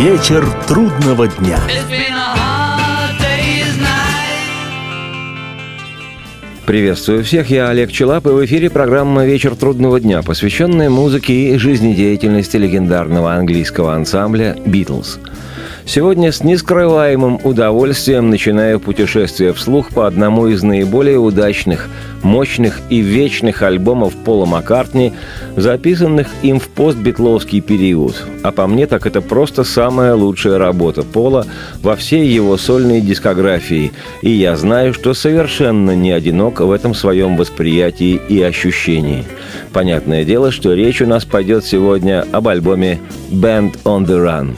Вечер трудного дня. Приветствую всех, я Олег Челап, и в эфире программа «Вечер трудного дня», посвященная музыке и жизнедеятельности легендарного английского ансамбля «Битлз». Сегодня с нескрываемым удовольствием начинаю путешествие вслух по одному из наиболее удачных, мощных и вечных альбомов Пола Маккартни, записанных им в постбитловский период. А по мне так это просто самая лучшая работа Пола во всей его сольной дискографии, и я знаю, что совершенно не одинок в этом своем восприятии и ощущении. Понятное дело, что речь у нас пойдет сегодня об альбоме «Band on the Run».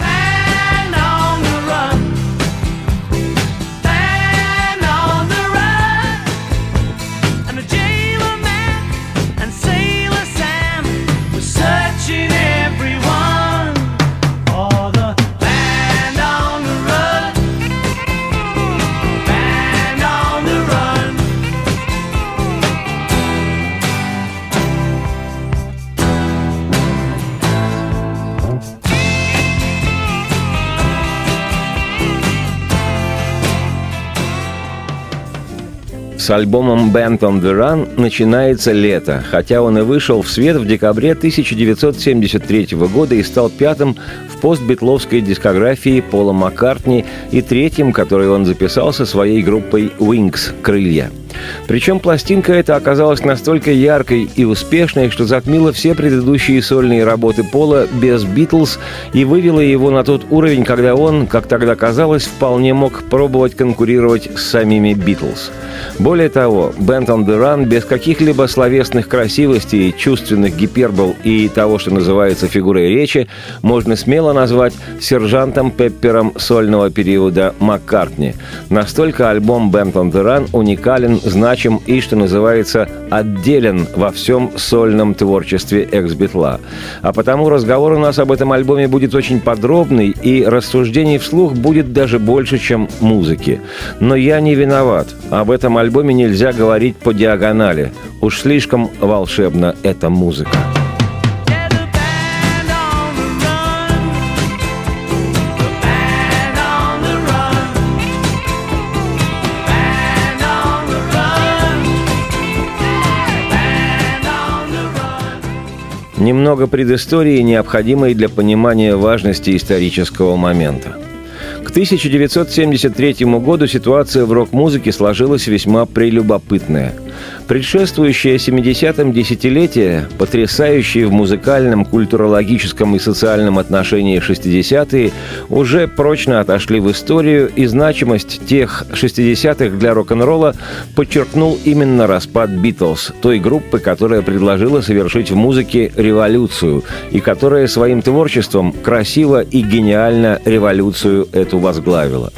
Альбомом «Band on the Run» начинается лето, хотя он и вышел в свет в декабре 1973 года и стал пятым постбитловской дискографии Пола Маккартни и третьим, который он записал со своей группой «Wings» — «Крылья». Причем пластинка эта оказалась настолько яркой и успешной, что затмила все предыдущие сольные работы Пола без «Битлз» и вывела его на тот уровень, когда он, как тогда казалось, вполне мог пробовать конкурировать с самими «Битлз». Более того, «Band on the Run» без каких-либо словесных красивостей, чувственных гипербол и того, что называется фигурой речи, можно смело назвать сержантом Пеппером сольного периода Маккартни. Настолько альбом «Band on the Run» уникален, значим и, что называется, отделен во всем сольном творчестве экс-битла. А потому разговор у нас об этом альбоме будет очень подробный, и рассуждений вслух будет даже больше, чем музыки. Но я не виноват. Об этом альбоме нельзя говорить по диагонали. Уж слишком волшебна эта музыка. Немного предыстории, необходимой для понимания важности исторического момента. К 1973 году ситуация в рок-музыке сложилась весьма прелюбопытная – Предшествующее 70-м десятилетие, потрясающие в музыкальном, культурологическом и социальном отношении 60-е, уже прочно отошли в историю, и значимость тех 60-х для рок-н-ролла подчеркнул именно распад «Битлз», той группы, которая предложила совершить в музыке революцию, и которая своим творчеством красиво и гениально революцию эту возглавила.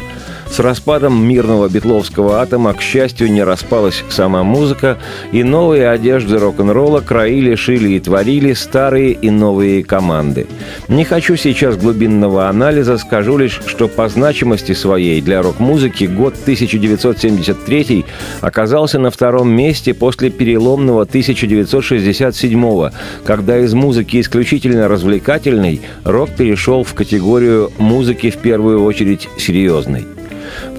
С распадом мирного битловского атома, к счастью, не распалась сама музыка, и новые одежды рок-н-ролла краили, шили и творили старые и новые команды. Не хочу сейчас глубинного анализа, скажу лишь, что по значимости своей для рок-музыки год 1973 оказался на втором месте после переломного 1967 когда из музыки исключительно развлекательной рок перешел в категорию музыки в первую очередь серьезной.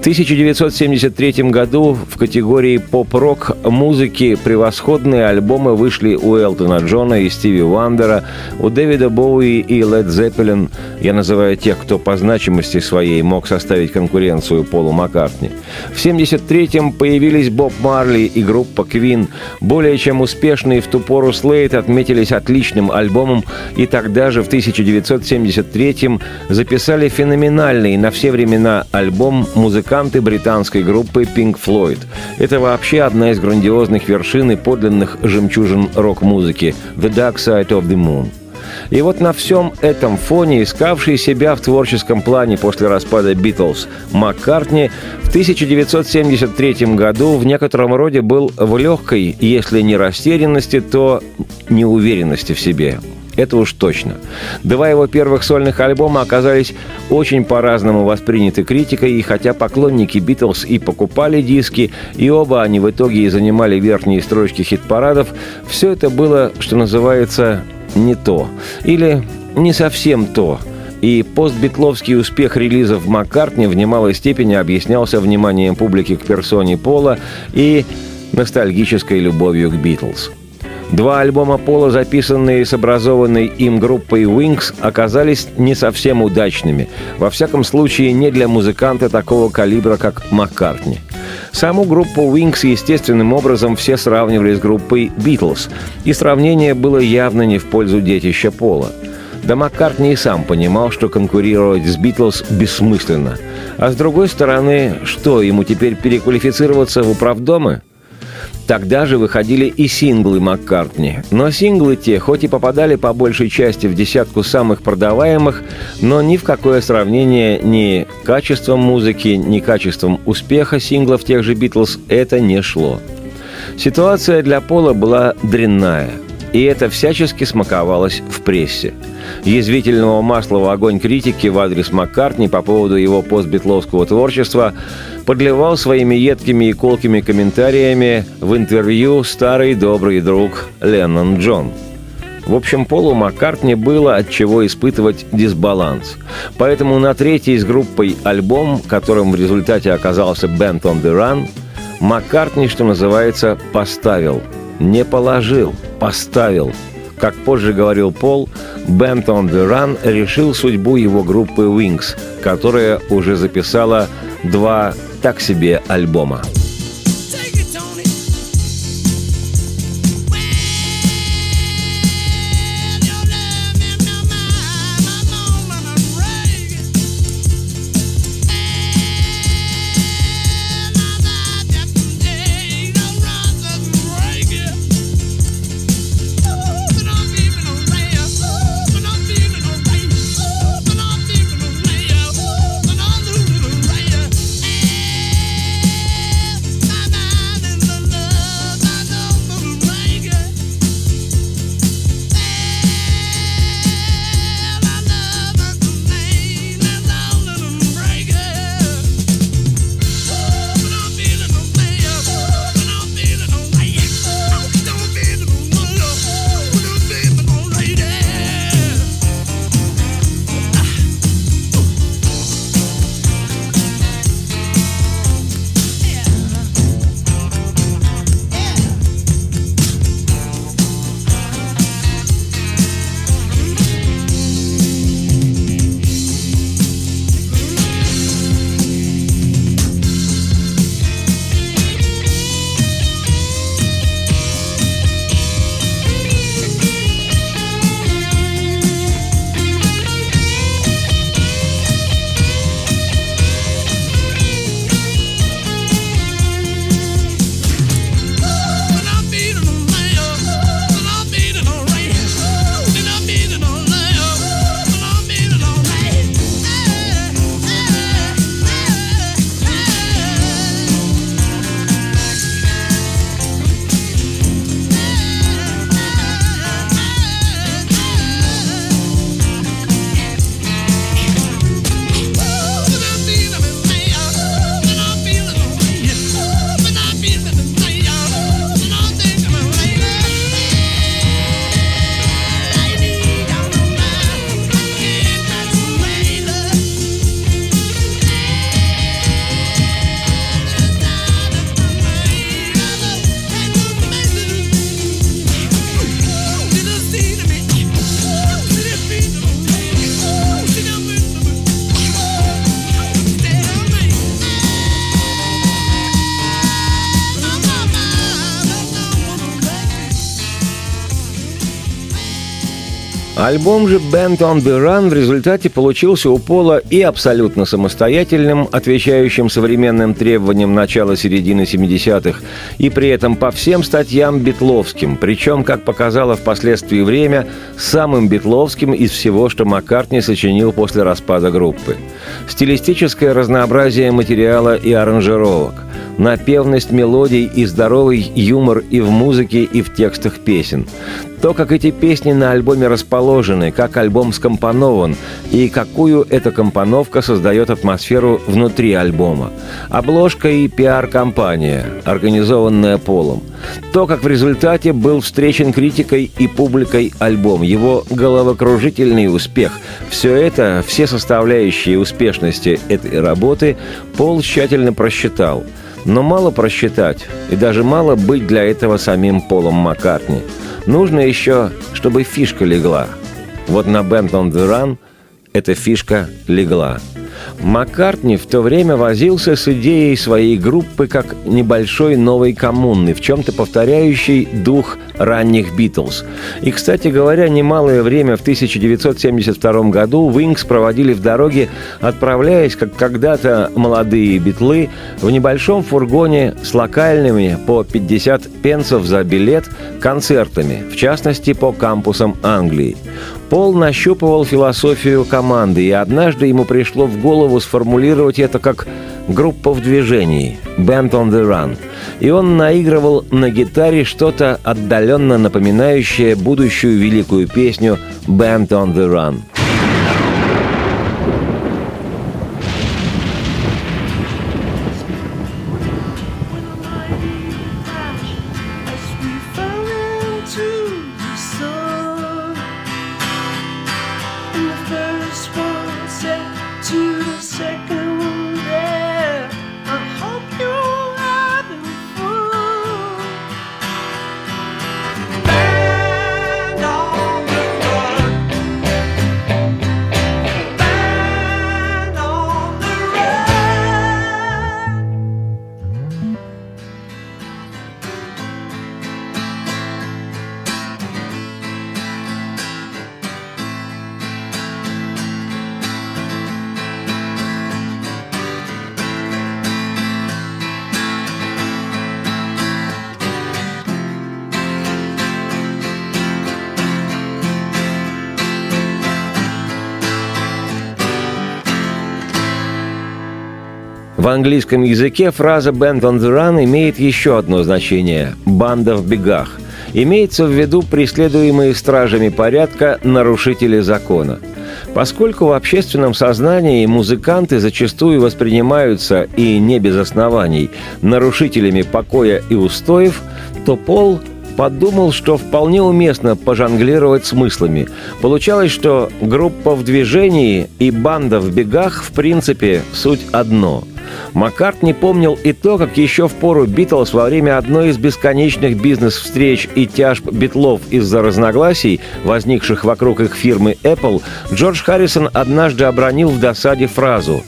В 1973 году в категории поп-рок музыки превосходные альбомы вышли у Элтона Джона и Стиви Вандера, у Дэвида Боуи и Лед Зеппелин. Я называю тех, кто по значимости своей мог составить конкуренцию Полу Маккартни. В 1973-м появились Боб Марли и группа Квин. Более чем успешные в ту пору Слейт отметились отличным альбомом, и тогда же в 1973-м записали феноменальный на все времена альбом музыканты британской группы Pink Floyd. Это вообще одна из грандиозных вершин и подлинных жемчужин рок-музыки «The Dark Side of the Moon». И вот на всем этом фоне, искавший себя в творческом плане после распада Битлз, Маккартни в 1973 году в некотором роде был в легкой, если не растерянности, то неуверенности в себе. Это уж точно. Два его первых сольных альбома оказались очень по-разному восприняты критикой, и хотя поклонники Битлз и покупали диски, и оба они в итоге и занимали верхние строчки хит-парадов, все это было, что называется, не то. Или не совсем то. и постбитловский успех релизов Маккартни в немалой степени объяснялся вниманием публики к персоне Пола и ностальгической любовью к Битлз. Два альбома Пола, записанные с образованной им группой Wings, оказались не совсем удачными. Во всяком случае, не для музыканта такого калибра, как Маккартни. Саму группу Wings естественным образом все сравнивали с группой Beatles, и сравнение было явно не в пользу детища Пола. Да Маккартни и сам понимал, что конкурировать с Битлз бессмысленно. А с другой стороны, что, ему теперь переквалифицироваться в управдомы? Тогда же выходили и синглы Маккартни. Но синглы те, хоть и попадали по большей части в десятку самых продаваемых, но ни в какое сравнение ни качеством музыки, ни качеством успеха синглов тех же «Битлз» это не шло. Ситуация для Пола была дрянная, и это всячески смаковалось в прессе – язвительного масла в огонь критики в адрес Маккартни по поводу его постбитловского творчества подливал своими едкими и колкими комментариями в интервью старый добрый друг Леннон Джон. В общем, Полу Маккартни было от чего испытывать дисбаланс. Поэтому на третий с группой альбом, которым в результате оказался «Band on the Run», Маккартни, что называется, поставил. Не положил, поставил – как позже говорил Пол, Band on the Run решил судьбу его группы Wings, которая уже записала два так себе альбома. Альбом же «Band on the Run» в результате получился у Пола и абсолютно самостоятельным, отвечающим современным требованиям начала-середины 70-х, и при этом по всем статьям битловским, причем, как показало впоследствии время, самым битловским из всего, что Маккартни сочинил после распада группы. Стилистическое разнообразие материала и аранжировок – напевность мелодий и здоровый юмор и в музыке, и в текстах песен. То, как эти песни на альбоме расположены, как альбом скомпонован и какую эта компоновка создает атмосферу внутри альбома. Обложка и пиар-компания, организованная Полом. То, как в результате был встречен критикой и публикой альбом, его головокружительный успех. Все это, все составляющие успешности этой работы Пол тщательно просчитал. Но мало просчитать, и даже мало быть для этого самим Полом Маккартни – Нужно еще, чтобы фишка легла. Вот на Band on эта фишка легла – Маккартни в то время возился с идеей своей группы как небольшой новой коммуны, в чем-то повторяющей дух ранних «Битлз». И, кстати говоря, немалое время в 1972 году Wings проводили в дороге, отправляясь, как когда-то молодые битлы, в небольшом фургоне с локальными по 50 пенсов за билет концертами, в частности, по кампусам Англии. Пол нащупывал философию команды, и однажды ему пришло в голову сформулировать это как группа в движении, band on the run. И он наигрывал на гитаре что-то отдаленно напоминающее будущую великую песню «Band on the run». Английском языке фраза «band on the run» имеет еще одно значение – «банда в бегах». Имеется в виду преследуемые стражами порядка нарушители закона. Поскольку в общественном сознании музыканты зачастую воспринимаются, и не без оснований, нарушителями покоя и устоев, то Пол подумал, что вполне уместно пожонглировать смыслами. Получалось, что группа в движении и банда в бегах в принципе суть одно – Маккарт не помнил и то, как еще в пору Битлз во время одной из бесконечных бизнес-встреч и тяжб Битлов из-за разногласий, возникших вокруг их фирмы Apple, Джордж Харрисон однажды обронил в досаде фразу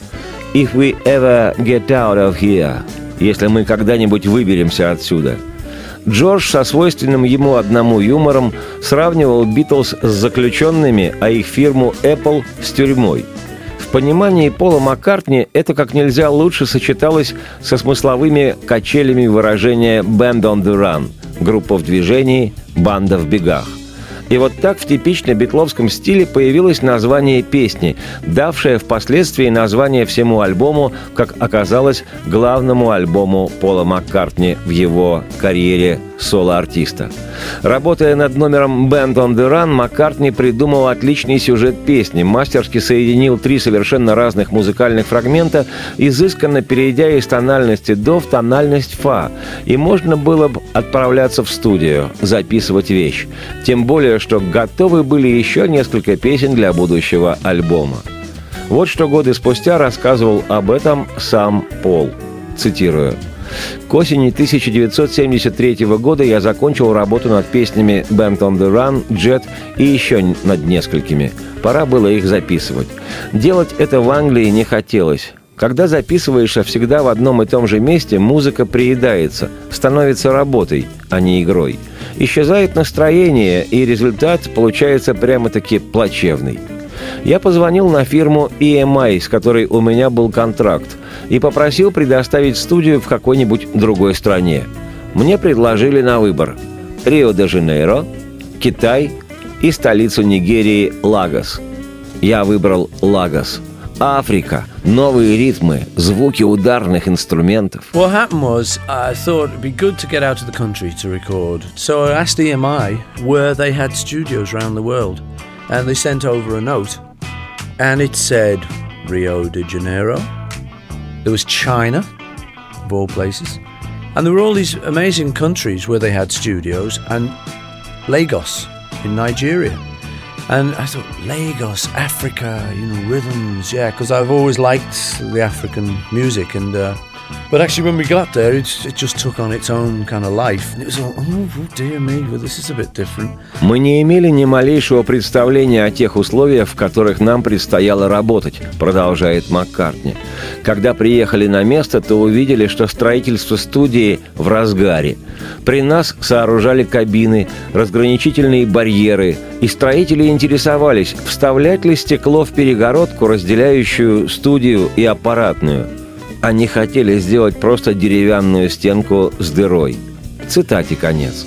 «If we ever get out of here» «Если мы когда-нибудь выберемся отсюда». Джордж со свойственным ему одному юмором сравнивал Битлз с заключенными, а их фирму Apple с тюрьмой – в понимании Пола Маккартни это как нельзя лучше сочеталось со смысловыми качелями выражения «band on the run» — группа в движении, банда в бегах. И вот так в типично битловском стиле появилось название песни, давшее впоследствии название всему альбому, как оказалось, главному альбому Пола Маккартни в его карьере соло-артиста. Работая над номером «Band on the Run», Маккартни придумал отличный сюжет песни, мастерски соединил три совершенно разных музыкальных фрагмента, изысканно перейдя из тональности до в тональность фа, и можно было бы отправляться в студию, записывать вещь. Тем более, что готовы были еще несколько песен для будущего альбома. Вот что годы спустя рассказывал об этом сам Пол. Цитирую. К осени 1973 года я закончил работу над песнями «Band on the Run», «Jet» и еще над несколькими. Пора было их записывать. Делать это в Англии не хотелось. Когда записываешься всегда в одном и том же месте, музыка приедается, становится работой, а не игрой. Исчезает настроение, и результат получается прямо-таки плачевный. Я позвонил на фирму EMI, с которой у меня был контракт, и попросил предоставить студию в какой-нибудь другой стране. Мне предложили на выбор Рио-де-Жанейро, Китай и столицу Нигерии Лагос. Я выбрал Лагос. Африка, новые ритмы, звуки ударных инструментов. What. And they sent over a note. And it said Rio de Janeiro. There was China, of all places. And there were all these amazing countries where they had studios. And Lagos in Nigeria. And I thought, Lagos, Africa, you know, rhythms, yeah, because I've always liked the African music. And, uh, but actually, when we got there, it, just took on its own kind of life. It was all, oh, oh dear me, well, this is a bit different. Мы не имели ни малейшего представления о тех условиях, в которых нам предстояло работать, продолжает Маккартни. Когда приехали на место, то увидели, что строительство студии в разгаре. При нас сооружали кабины, разграничительные барьеры, и строители интересовались, вставлять ли стекло в перегородку, разделяющую студию и аппаратную. Они хотели сделать просто деревянную стенку с дырой. Цитате конец.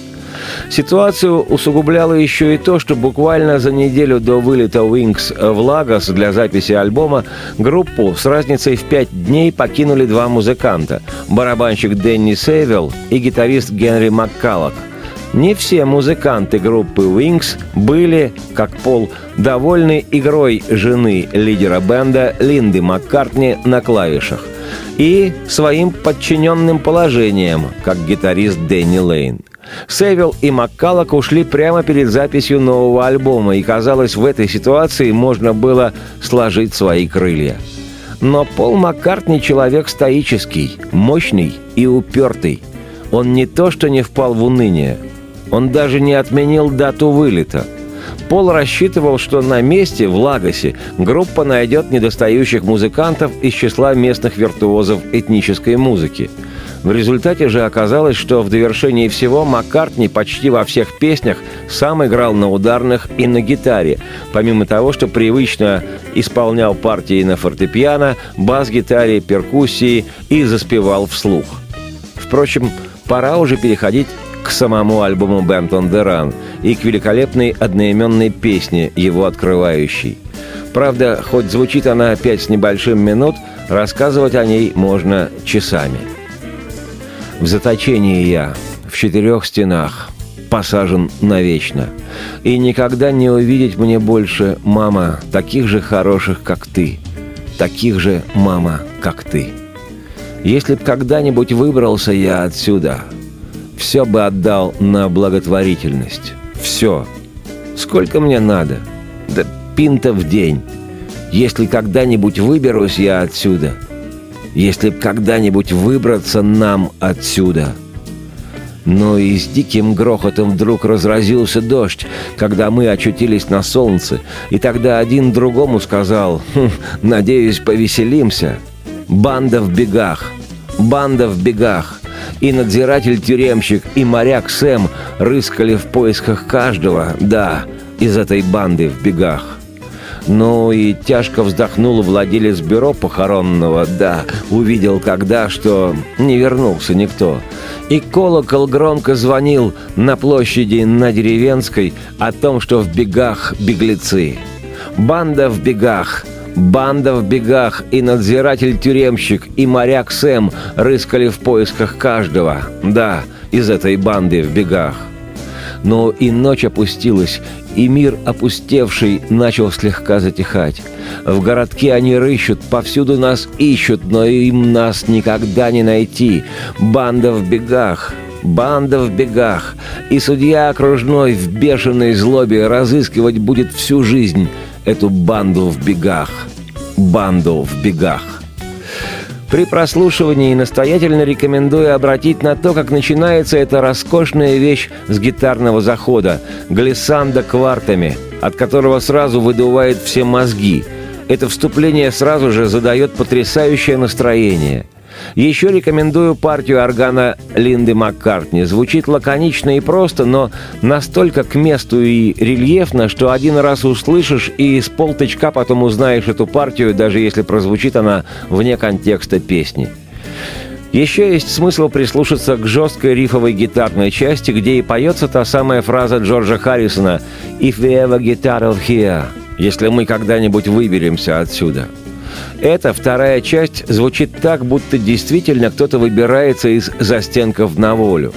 Ситуацию усугубляло еще и то, что буквально за неделю до вылета Wings в Лагос для записи альбома группу с разницей в пять дней покинули два музыканта – барабанщик Дэнни Сейвелл и гитарист Генри Маккаллок. Не все музыканты группы Wings были, как Пол, довольны игрой жены лидера бенда Линды Маккартни на клавишах и своим подчиненным положением, как гитарист Дэнни Лейн – Севил и Маккалок ушли прямо перед записью нового альбома, и казалось, в этой ситуации можно было сложить свои крылья. Но Пол Маккартни человек стоический, мощный и упертый. Он не то что не впал в уныние, он даже не отменил дату вылета. Пол рассчитывал, что на месте, в Лагосе, группа найдет недостающих музыкантов из числа местных виртуозов этнической музыки – в результате же оказалось, что в довершении всего Маккартни почти во всех песнях сам играл на ударных и на гитаре, помимо того, что привычно исполнял партии на фортепиано, бас-гитаре, перкуссии и заспевал вслух. Впрочем, пора уже переходить к самому альбому «Band on the Run» и к великолепной одноименной песне, его открывающей. Правда, хоть звучит она пять с небольшим минут, рассказывать о ней можно часами – в заточении я, в четырех стенах, посажен навечно. И никогда не увидеть мне больше, мама, таких же хороших, как ты. Таких же, мама, как ты. Если б когда-нибудь выбрался я отсюда, все бы отдал на благотворительность. Все. Сколько мне надо? Да пинта в день. Если когда-нибудь выберусь я отсюда – если когда-нибудь выбраться нам отсюда. Но и с диким грохотом вдруг разразился дождь, когда мы очутились на солнце, и тогда один другому сказал хм, «Надеюсь, повеселимся». Банда в бегах, банда в бегах. И надзиратель-тюремщик, и моряк Сэм рыскали в поисках каждого, да, из этой банды в бегах. Ну и тяжко вздохнул владелец бюро похоронного, да, увидел когда, что не вернулся никто. И колокол громко звонил на площади на Деревенской о том, что в бегах беглецы. Банда в бегах, Банда в бегах и надзиратель-тюремщик и моряк Сэм рыскали в поисках каждого, да, из этой банды в бегах. Но и ночь опустилась, и мир, опустевший, начал слегка затихать. В городке они рыщут, повсюду нас ищут, но им нас никогда не найти. Банда в бегах, банда в бегах, и судья окружной в бешеной злобе разыскивать будет всю жизнь эту банду в бегах. Банду в бегах. При прослушивании настоятельно рекомендую обратить на то, как начинается эта роскошная вещь с гитарного захода – глиссанда квартами, от которого сразу выдувает все мозги. Это вступление сразу же задает потрясающее настроение – еще рекомендую партию органа Линды Маккартни. Звучит лаконично и просто, но настолько к месту и рельефно, что один раз услышишь и с полтычка потом узнаешь эту партию, даже если прозвучит она вне контекста песни. Еще есть смысл прислушаться к жесткой рифовой гитарной части, где и поется та самая фраза Джорджа Харрисона «If we ever get out of here» – «Если мы когда-нибудь выберемся отсюда». Эта вторая часть звучит так, будто действительно кто-то выбирается из застенков на волю.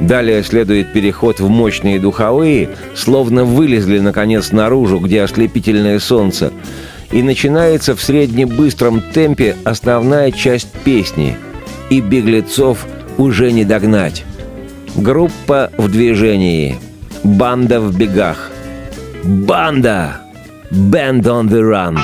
Далее следует переход в мощные духовые, словно вылезли, наконец, наружу, где ослепительное солнце. И начинается в среднебыстром темпе основная часть песни. И беглецов уже не догнать. Группа в движении. Банда в бегах. Банда! Band on the run.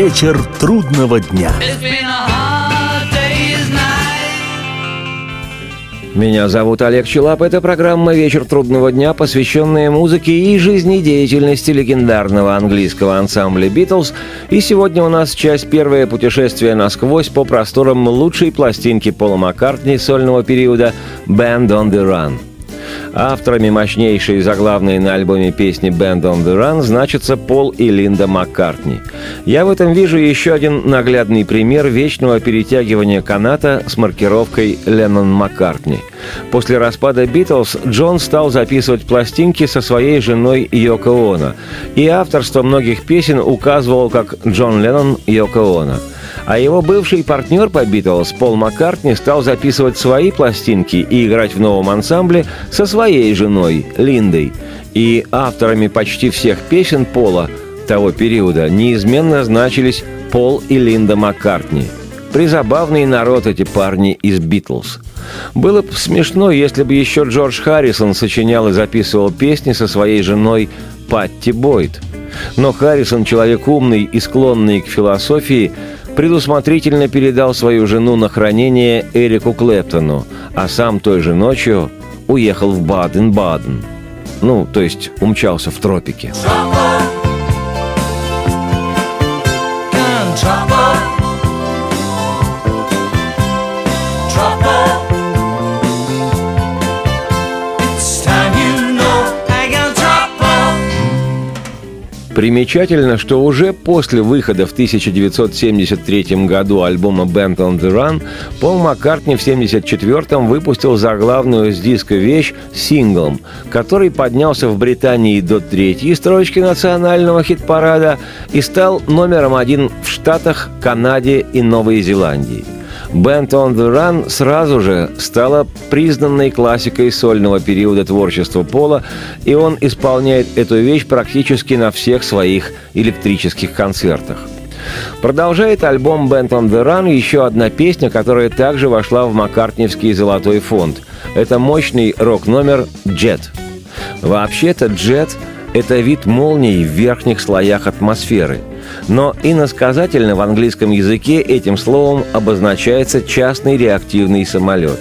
Вечер трудного дня. Меня зовут Олег Челап. Это программа «Вечер трудного дня», посвященная музыке и жизнедеятельности легендарного английского ансамбля «Битлз». И сегодня у нас часть первое путешествие насквозь по просторам лучшей пластинки Пола Маккартни сольного периода «Band on the Run». Авторами мощнейшей заглавной на альбоме песни «Band on the Run» значатся Пол и Линда Маккартни. Я в этом вижу еще один наглядный пример вечного перетягивания каната с маркировкой «Леннон Маккартни». После распада «Битлз» Джон стал записывать пластинки со своей женой Йоко Оно, и авторство многих песен указывал как Джон Леннон Йоко Оно – а его бывший партнер по «Битлз» Пол Маккартни стал записывать свои пластинки и играть в новом ансамбле со своей женой Линдой. И авторами почти всех песен Пола того периода неизменно значились Пол и Линда Маккартни. Призабавный народ эти парни из «Битлз». Было бы смешно, если бы еще Джордж Харрисон сочинял и записывал песни со своей женой Патти Бойд. Но Харрисон, человек умный и склонный к философии, предусмотрительно передал свою жену на хранение Эрику Клэптону, а сам той же ночью уехал в Баден-Баден. Ну, то есть умчался в тропики. Gun Примечательно, что уже после выхода в 1973 году альбома «Band on the Run» Пол Маккартни в 1974 выпустил заглавную с диска вещь синглом, который поднялся в Британии до третьей строчки национального хит-парада и стал номером один в Штатах, Канаде и Новой Зеландии. Band on the Run сразу же стала признанной классикой сольного периода творчества Пола, и он исполняет эту вещь практически на всех своих электрических концертах. Продолжает альбом Band on the Run еще одна песня, которая также вошла в Маккартневский золотой фонд. Это мощный рок-номер «Jet». Вообще-то «Jet» — это вид молний в верхних слоях атмосферы. Но иносказательно в английском языке этим словом обозначается частный реактивный самолет.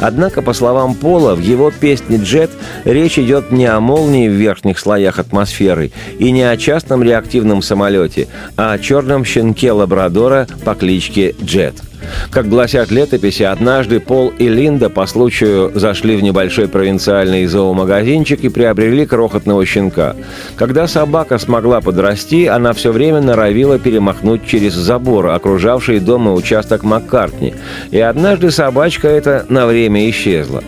Однако, по словам Пола, в его песне «Джет» речь идет не о молнии в верхних слоях атмосферы и не о частном реактивном самолете, а о черном щенке лабрадора по кличке Джет. Как гласят летописи, однажды Пол и Линда по случаю зашли в небольшой провинциальный зоомагазинчик и приобрели крохотного щенка. Когда собака смогла подрасти, она все время норовила перемахнуть через забор, окружавший дом и участок Маккартни. И однажды собачка эта на время исчезла.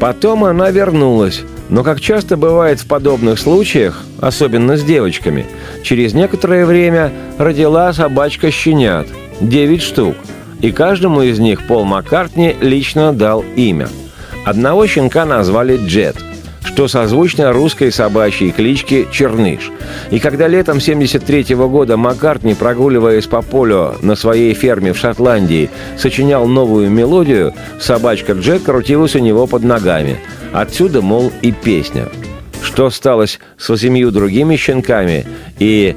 Потом она вернулась, но, как часто бывает в подобных случаях, особенно с девочками, через некоторое время родила собачка щенят. Девять штук – и каждому из них Пол Маккартни лично дал имя. Одного щенка назвали Джет, что созвучно русской собачьей кличке Черныш. И когда летом 73 года Маккартни, прогуливаясь по полю на своей ферме в Шотландии, сочинял новую мелодию, собачка Джет крутилась у него под ногами. Отсюда, мол, и песня. Что сталось с восемью другими щенками и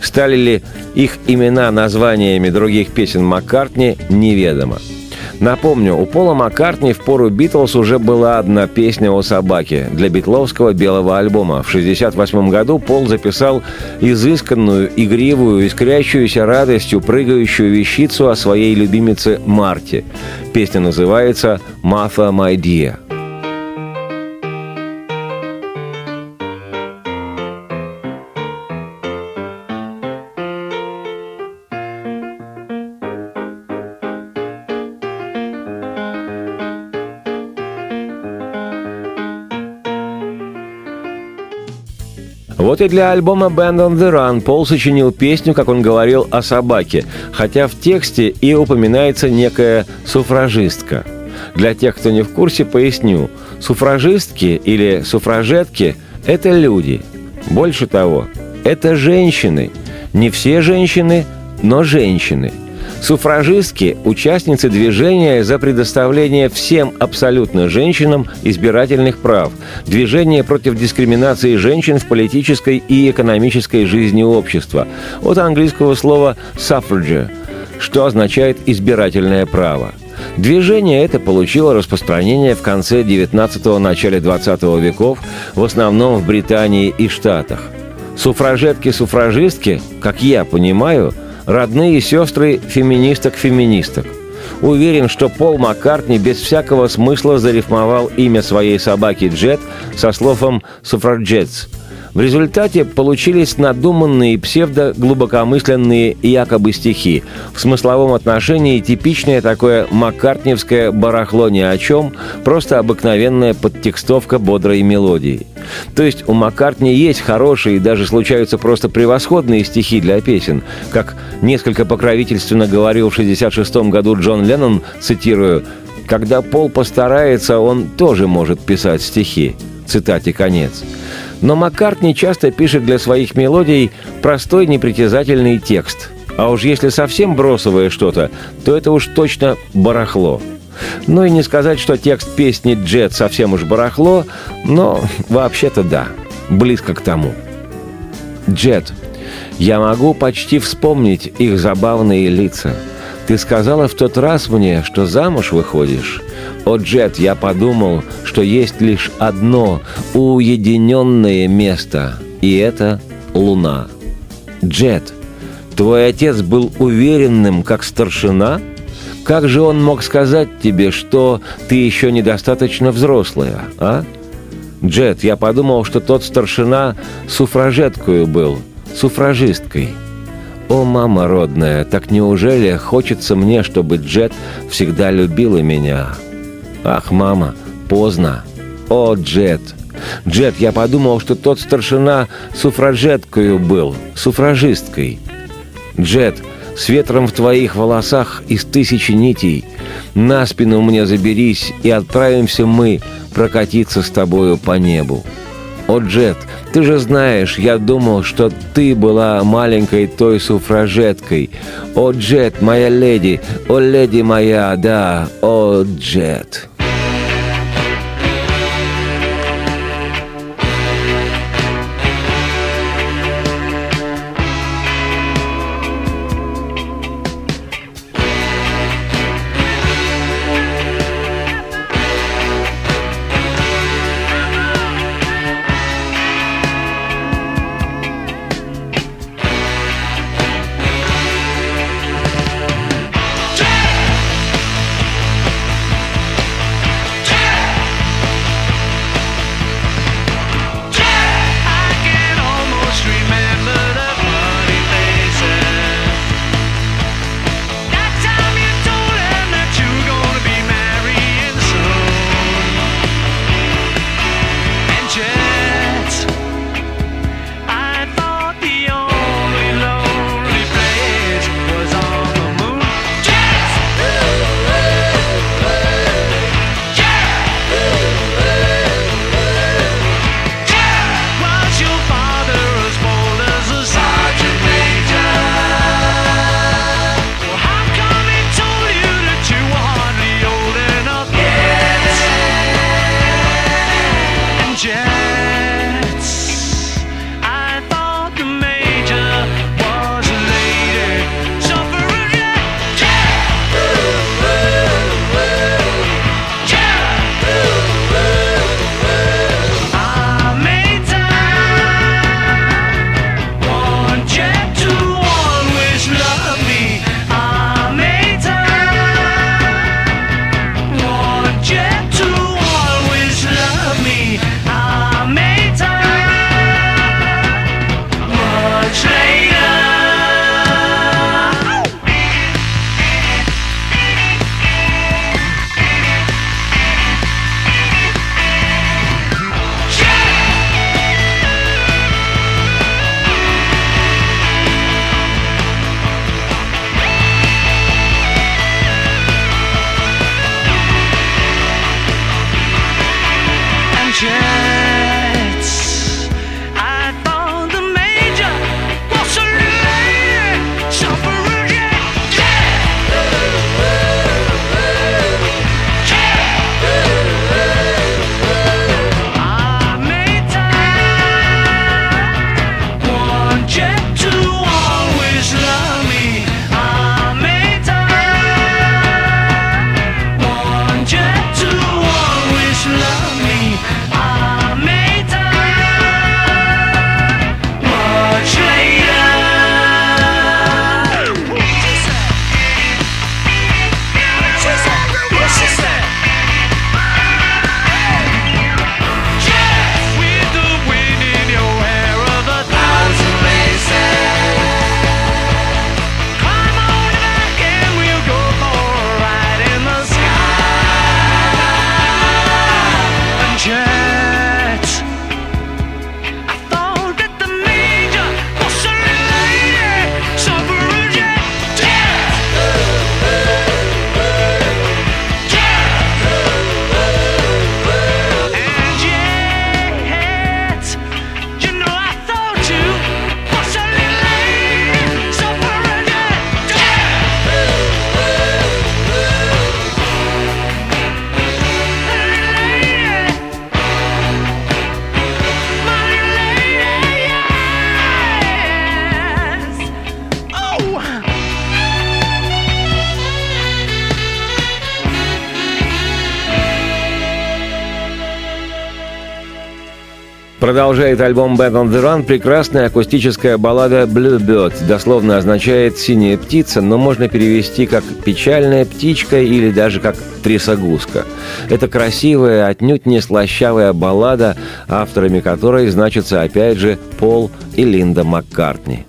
Стали ли их имена названиями других песен Маккартни, неведомо. Напомню, у Пола Маккартни в пору Битлз уже была одна песня о собаке для битловского белого альбома. В 1968 году Пол записал изысканную, игривую, искрящуюся радостью прыгающую вещицу о своей любимице Марте. Песня называется «Martha, my dear». И для альбома Band on the Run Пол сочинил песню, как он говорил, о собаке, хотя в тексте и упоминается некая суфражистка. Для тех, кто не в курсе, поясню. Суфражистки или суфражетки – это люди. Больше того, это женщины. Не все женщины, но женщины. Суфражистки – участницы движения за предоставление всем абсолютно женщинам избирательных прав, движение против дискриминации женщин в политической и экономической жизни общества, от английского слова «suffrage», что означает «избирательное право». Движение это получило распространение в конце 19-го, начале 20 веков, в основном в Британии и Штатах. Суфражетки-суфражистки, как я понимаю – родные сестры феминисток-феминисток. Уверен, что Пол Маккартни без всякого смысла зарифмовал имя своей собаки Джет со словом «суфраджетс», в результате получились надуманные псевдо-глубокомысленные якобы стихи. В смысловом отношении типичное такое маккартневское барахло ни о чем, просто обыкновенная подтекстовка бодрой мелодии. То есть у Маккартни есть хорошие и даже случаются просто превосходные стихи для песен, как несколько покровительственно говорил в 1966 году Джон Леннон, цитирую, «Когда Пол постарается, он тоже может писать стихи». Цитате конец. Но Маккартни часто пишет для своих мелодий простой непритязательный текст. А уж если совсем бросовое что-то, то это уж точно барахло. Ну и не сказать, что текст песни «Джет» совсем уж барахло, но вообще-то да, близко к тому. «Джет», я могу почти вспомнить их забавные лица. Ты сказала в тот раз мне, что замуж выходишь. О, Джет, я подумал, что есть лишь одно уединенное место, и это Луна. Джет, твой отец был уверенным, как старшина? Как же он мог сказать тебе, что ты еще недостаточно взрослая, а? Джет, я подумал, что тот старшина суфражеткою был, суфражисткой. О, мама родная, так неужели хочется мне, чтобы Джет всегда любила меня? Ах, мама, поздно. О, Джет. Джет, я подумал, что тот старшина суфражеткою был, суфражисткой. Джет, с ветром в твоих волосах из тысячи нитей. На спину мне заберись, и отправимся мы прокатиться с тобою по небу. О, Джет, ты же знаешь, я думал, что ты была маленькой той суфражеткой. О, Джет, моя леди, о, леди моя, да, о, Джет. Продолжает альбом Band on the Run прекрасная акустическая баллада Bluebird. Дословно означает «синяя птица», но можно перевести как «печальная птичка» или даже как «трясогузка». Это красивая, отнюдь не слащавая баллада, авторами которой значатся опять же Пол и Линда Маккартни.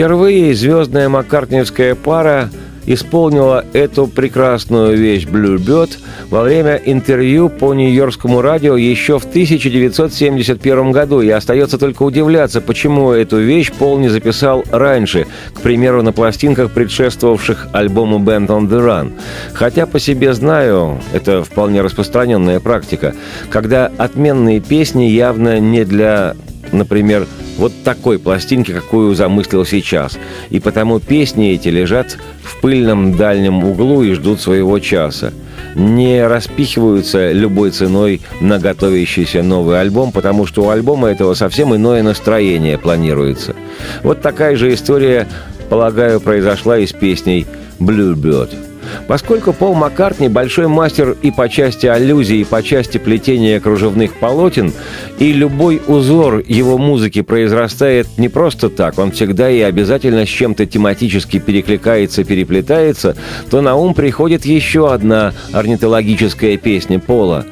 Впервые звездная маккартниевская пара исполнила эту прекрасную вещь «Bluebird» во время интервью по Нью-Йоркскому радио еще в 1971 году. И остается только удивляться, почему эту вещь Пол не записал раньше, к примеру, на пластинках, предшествовавших альбому «Band on the Run». Хотя по себе знаю, это вполне распространенная практика, когда отменные песни явно не для, например, вот такой пластинки, какую замыслил сейчас. И потому песни эти лежат в пыльном дальнем углу и ждут своего часа. Не распихиваются любой ценой на готовящийся новый альбом, потому что у альбома этого совсем иное настроение планируется. Вот такая же история, полагаю, произошла и с песней «Bluebird». Поскольку Пол Маккартни большой мастер и по части аллюзий, и по части плетения кружевных полотен, и любой узор его музыки произрастает не просто так, он всегда и обязательно с чем-то тематически перекликается, переплетается, то на ум приходит еще одна орнитологическая песня Пола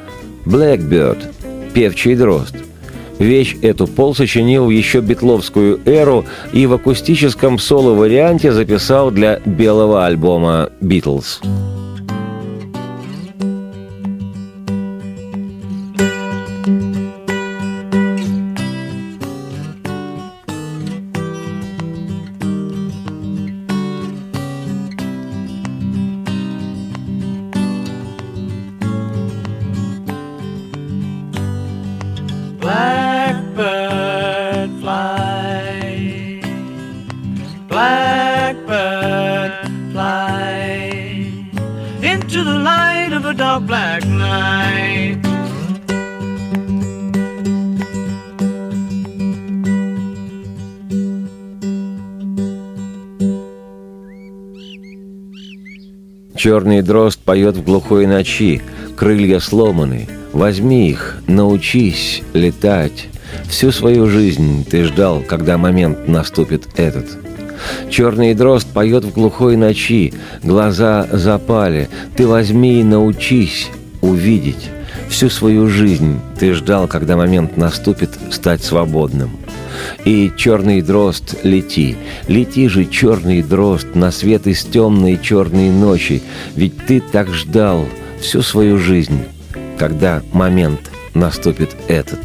«Blackbird» — «Певчий дрозд». Вещь эту Пол сочинил в еще битловскую эру и в акустическом соло-варианте записал для белого альбома «Битлз». Черный дрозд поет в глухой ночи, крылья сломаны. Возьми их, научись летать. Всю свою жизнь ты ждал, когда момент наступит этот. Черный дрозд поет в глухой ночи, глаза запали. Ты возьми и научись увидеть. Всю свою жизнь ты ждал, когда момент наступит, стать свободным. И черный дрозд, лети, лети же, черный дрозд, на свет из темной черной ночи, ведь ты так ждал всю свою жизнь, когда момент наступит этот.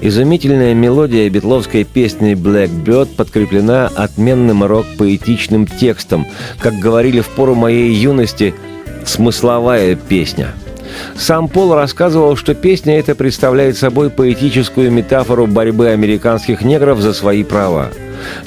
Изумительная мелодия битловской песни «Blackbird» подкреплена отменным рок-поэтичным текстом, как говорили в пору моей юности, смысловая песня – сам Пол рассказывал, что песня эта представляет собой поэтическую метафору борьбы американских негров за свои права.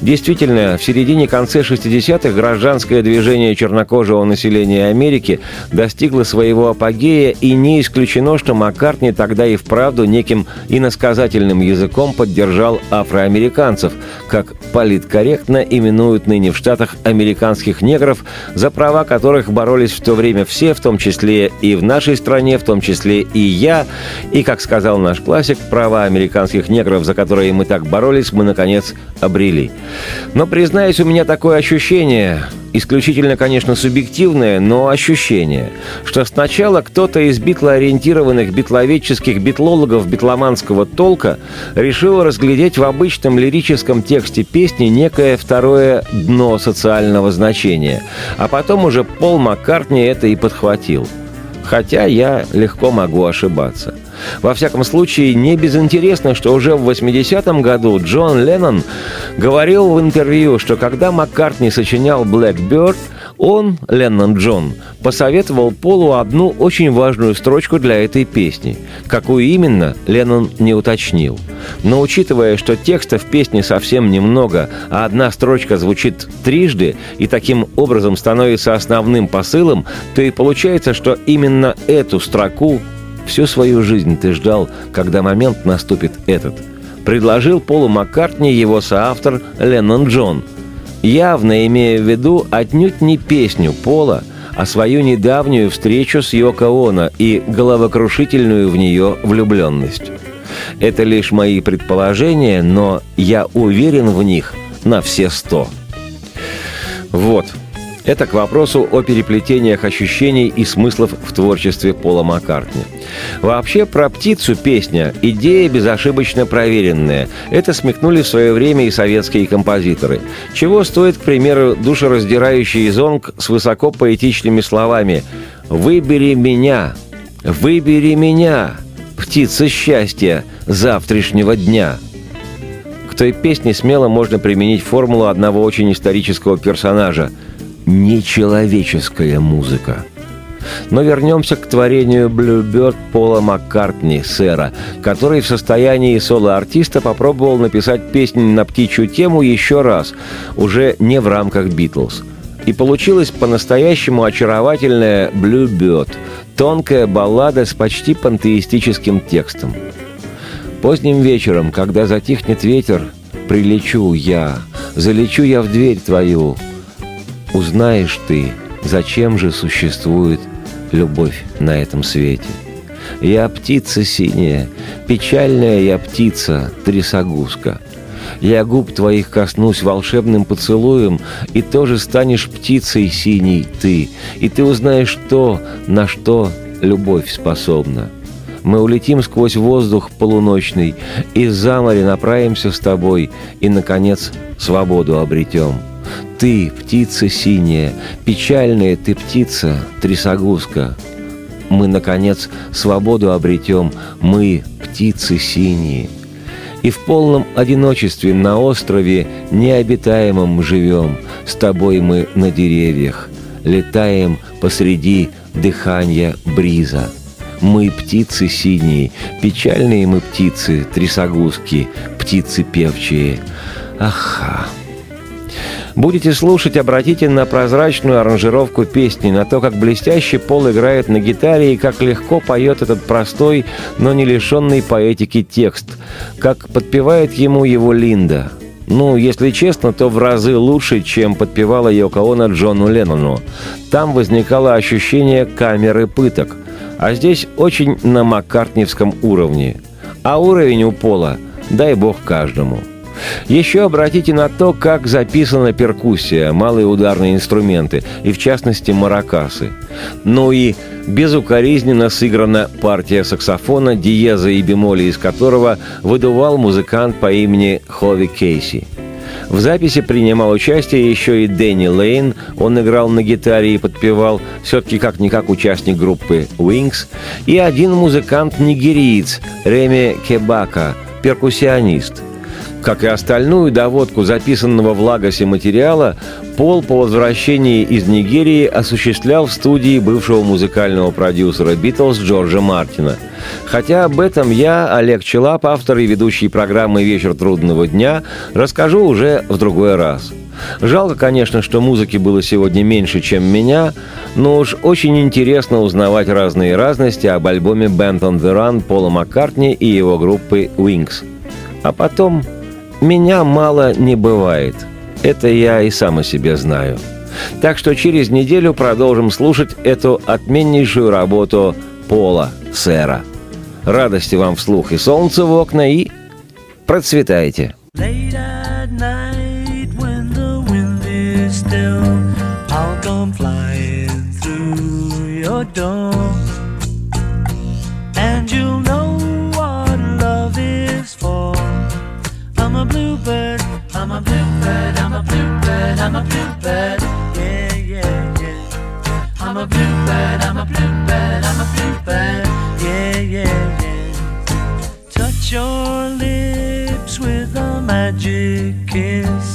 Действительно, в середине-конце 60-х гражданское движение чернокожего населения Америки достигло своего апогея, и не исключено, что Маккартни тогда и вправду неким иносказательным языком поддержал афроамериканцев, как политкорректно именуют ныне в Штатах американских негров, за права которых боролись в то время все, в том числе и в нашей стране, в том числе и я, и, как сказал наш классик, права американских негров, за которые мы так боролись, мы, наконец, обрели. Но, признаюсь, у меня такое ощущение, исключительно, конечно, субъективное, но ощущение, что сначала кто-то из битлоориентированных битловедческих битлологов битломанского толка решил разглядеть в обычном лирическом тексте песни некое второе дно социального значения, а потом уже Пол Маккартни это и подхватил. Хотя я легко могу ошибаться. Во всяком случае, не безинтересно, что уже в 80-м году Джон Леннон говорил в интервью, что когда Маккартни сочинял «Blackbird», он, Леннон Джон, посоветовал Полу одну очень важную строчку для этой песни. Какую именно, Леннон не уточнил. Но учитывая, что текста в песне совсем немного, а одна строчка звучит трижды и таким образом становится основным посылом, то и получается, что именно эту строку Всю свою жизнь ты ждал, когда момент наступит этот. Предложил Полу Маккартни его соавтор Леннон Джон. Явно имея в виду отнюдь не песню Пола, а свою недавнюю встречу с Йоко Оно и головокрушительную в нее влюбленность. Это лишь мои предположения, но я уверен в них на все сто. Вот – это к вопросу о переплетениях ощущений и смыслов в творчестве Пола Маккартни. Вообще, про птицу песня – идея безошибочно проверенная. Это смекнули в свое время и советские композиторы. Чего стоит, к примеру, душераздирающий зонг с высоко поэтичными словами «Выбери меня, выбери меня, птица счастья завтрашнего дня». К той песне смело можно применить формулу одного очень исторического персонажа – нечеловеческая музыка. Но вернемся к творению Bluebird Пола Маккартни, сэра, который в состоянии соло-артиста попробовал написать песню на птичью тему еще раз, уже не в рамках «Битлз». И получилась по-настоящему очаровательная «Bluebird», тонкая баллада с почти пантеистическим текстом. Поздним вечером, когда затихнет ветер, прилечу я, залечу я в дверь твою, узнаешь ты, зачем же существует любовь на этом свете. Я птица синяя, печальная я птица, трясогузка. Я губ твоих коснусь волшебным поцелуем, и тоже станешь птицей синей ты, и ты узнаешь то, на что любовь способна. Мы улетим сквозь воздух полуночный, и за море направимся с тобой, и, наконец, свободу обретем — ты, птица синяя, печальная ты птица, трясогузка. Мы, наконец, свободу обретем, мы, птицы синие. И в полном одиночестве на острове необитаемом живем, С тобой мы на деревьях, летаем посреди дыхания бриза. Мы птицы синие, печальные мы птицы, трясогузки, птицы певчие. Аха! Будете слушать, обратите на прозрачную аранжировку песни, на то, как блестяще Пол играет на гитаре и как легко поет этот простой, но не лишенный поэтики текст, как подпевает ему его Линда. Ну, если честно, то в разы лучше, чем подпевала Йоко Оно Джону Леннону. Там возникало ощущение камеры пыток, а здесь очень на маккартневском уровне. А уровень у Пола, дай бог каждому – еще обратите на то, как записана перкуссия, малые ударные инструменты, и в частности маракасы. Ну и безукоризненно сыграна партия саксофона, диеза и бемоли из которого выдувал музыкант по имени Хови Кейси. В записи принимал участие еще и Дэнни Лейн. Он играл на гитаре и подпевал, все-таки как-никак участник группы Wings. И один музыкант-нигериец Реми Кебака, перкуссионист – как и остальную доводку записанного в Лагосе материала, Пол по возвращении из Нигерии осуществлял в студии бывшего музыкального продюсера «Битлз» Джорджа Мартина. Хотя об этом я, Олег Челап, автор и ведущий программы «Вечер трудного дня», расскажу уже в другой раз. Жалко, конечно, что музыки было сегодня меньше, чем меня, но уж очень интересно узнавать разные разности об альбоме «Band on the Run» Пола Маккартни и его группы «Wings». А потом меня мало не бывает. Это я и сам о себе знаю. Так что через неделю продолжим слушать эту отменнейшую работу Пола Сэра. Радости вам вслух и солнце в окна, и процветайте! Late. I'm a bluebird, I'm a bluebird, I'm a bluebird. Yeah, yeah, yeah. I'm a bluebird, I'm a bluebird, I'm a bluebird. Yeah, yeah, yeah. Touch your lips with a magic kiss.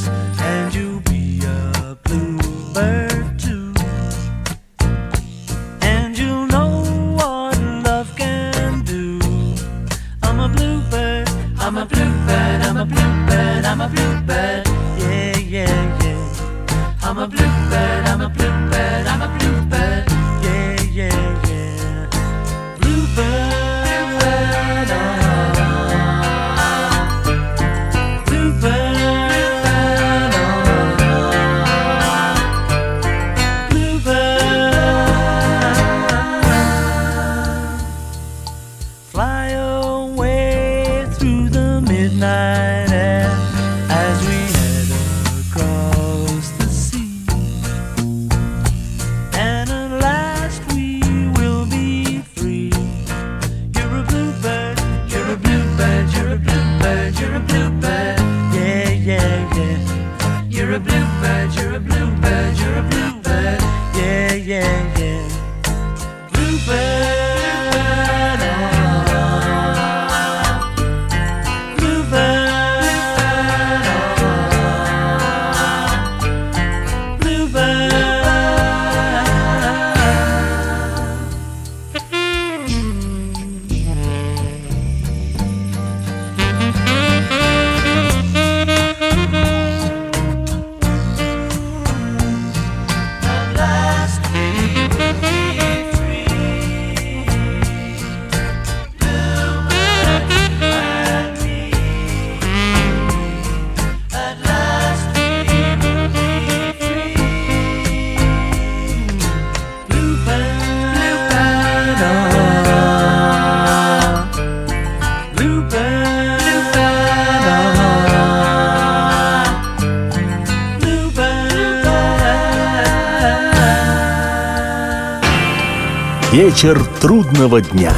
вечер трудного дня.